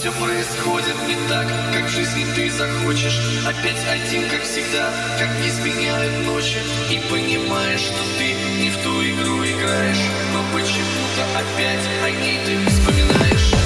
Все происходит не так, как в жизни ты захочешь. Опять один, как всегда, как не сменяют ночи. И понимаешь, что ты не в ту игру играешь. Но почему-то опять о ней ты вспоминаешь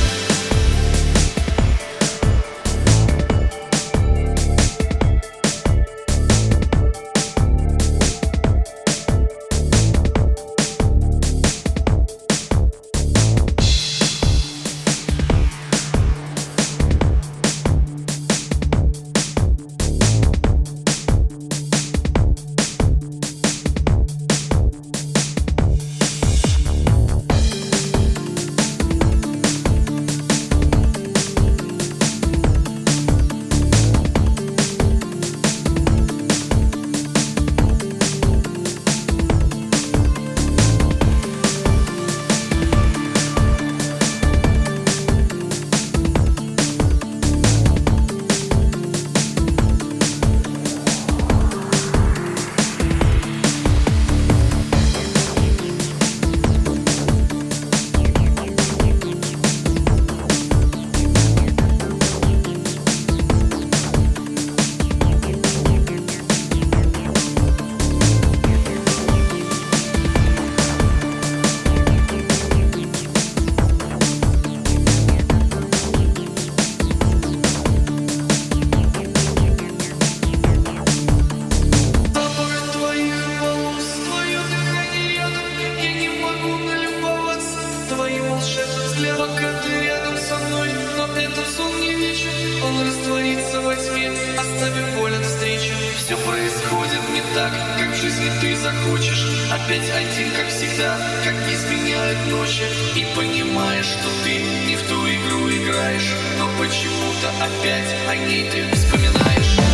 Он растворится во тьме, оставив от встречи Все происходит не так, как в жизни ты захочешь. Опять один, как всегда, как изменяют ночи. И понимаешь, что ты не в ту игру играешь Но почему-то опять о ней ты вспоминаешь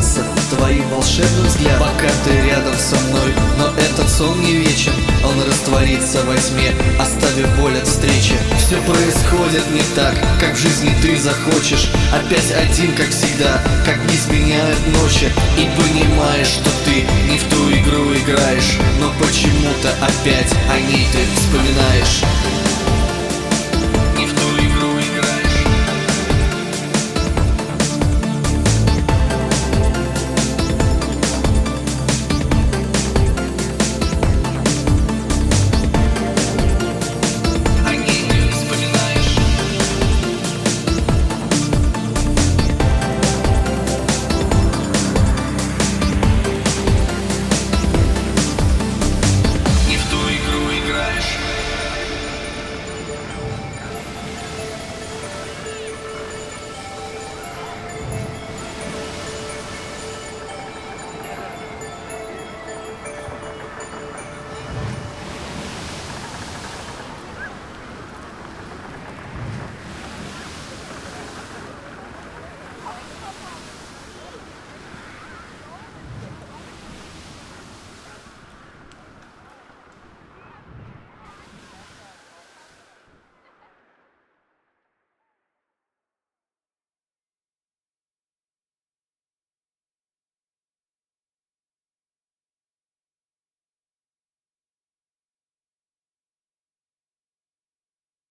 налюбоваться твоим волшебным взглядом Пока ты рядом со мной, но этот сон не вечен. Он растворится во тьме, оставив боль от встречи. Все происходит не так, как в жизни ты захочешь. Опять один, как всегда, как не сменяют ночи. И понимаешь, что ты не в ту игру играешь. Но почему-то опять о ней ты вспоминаешь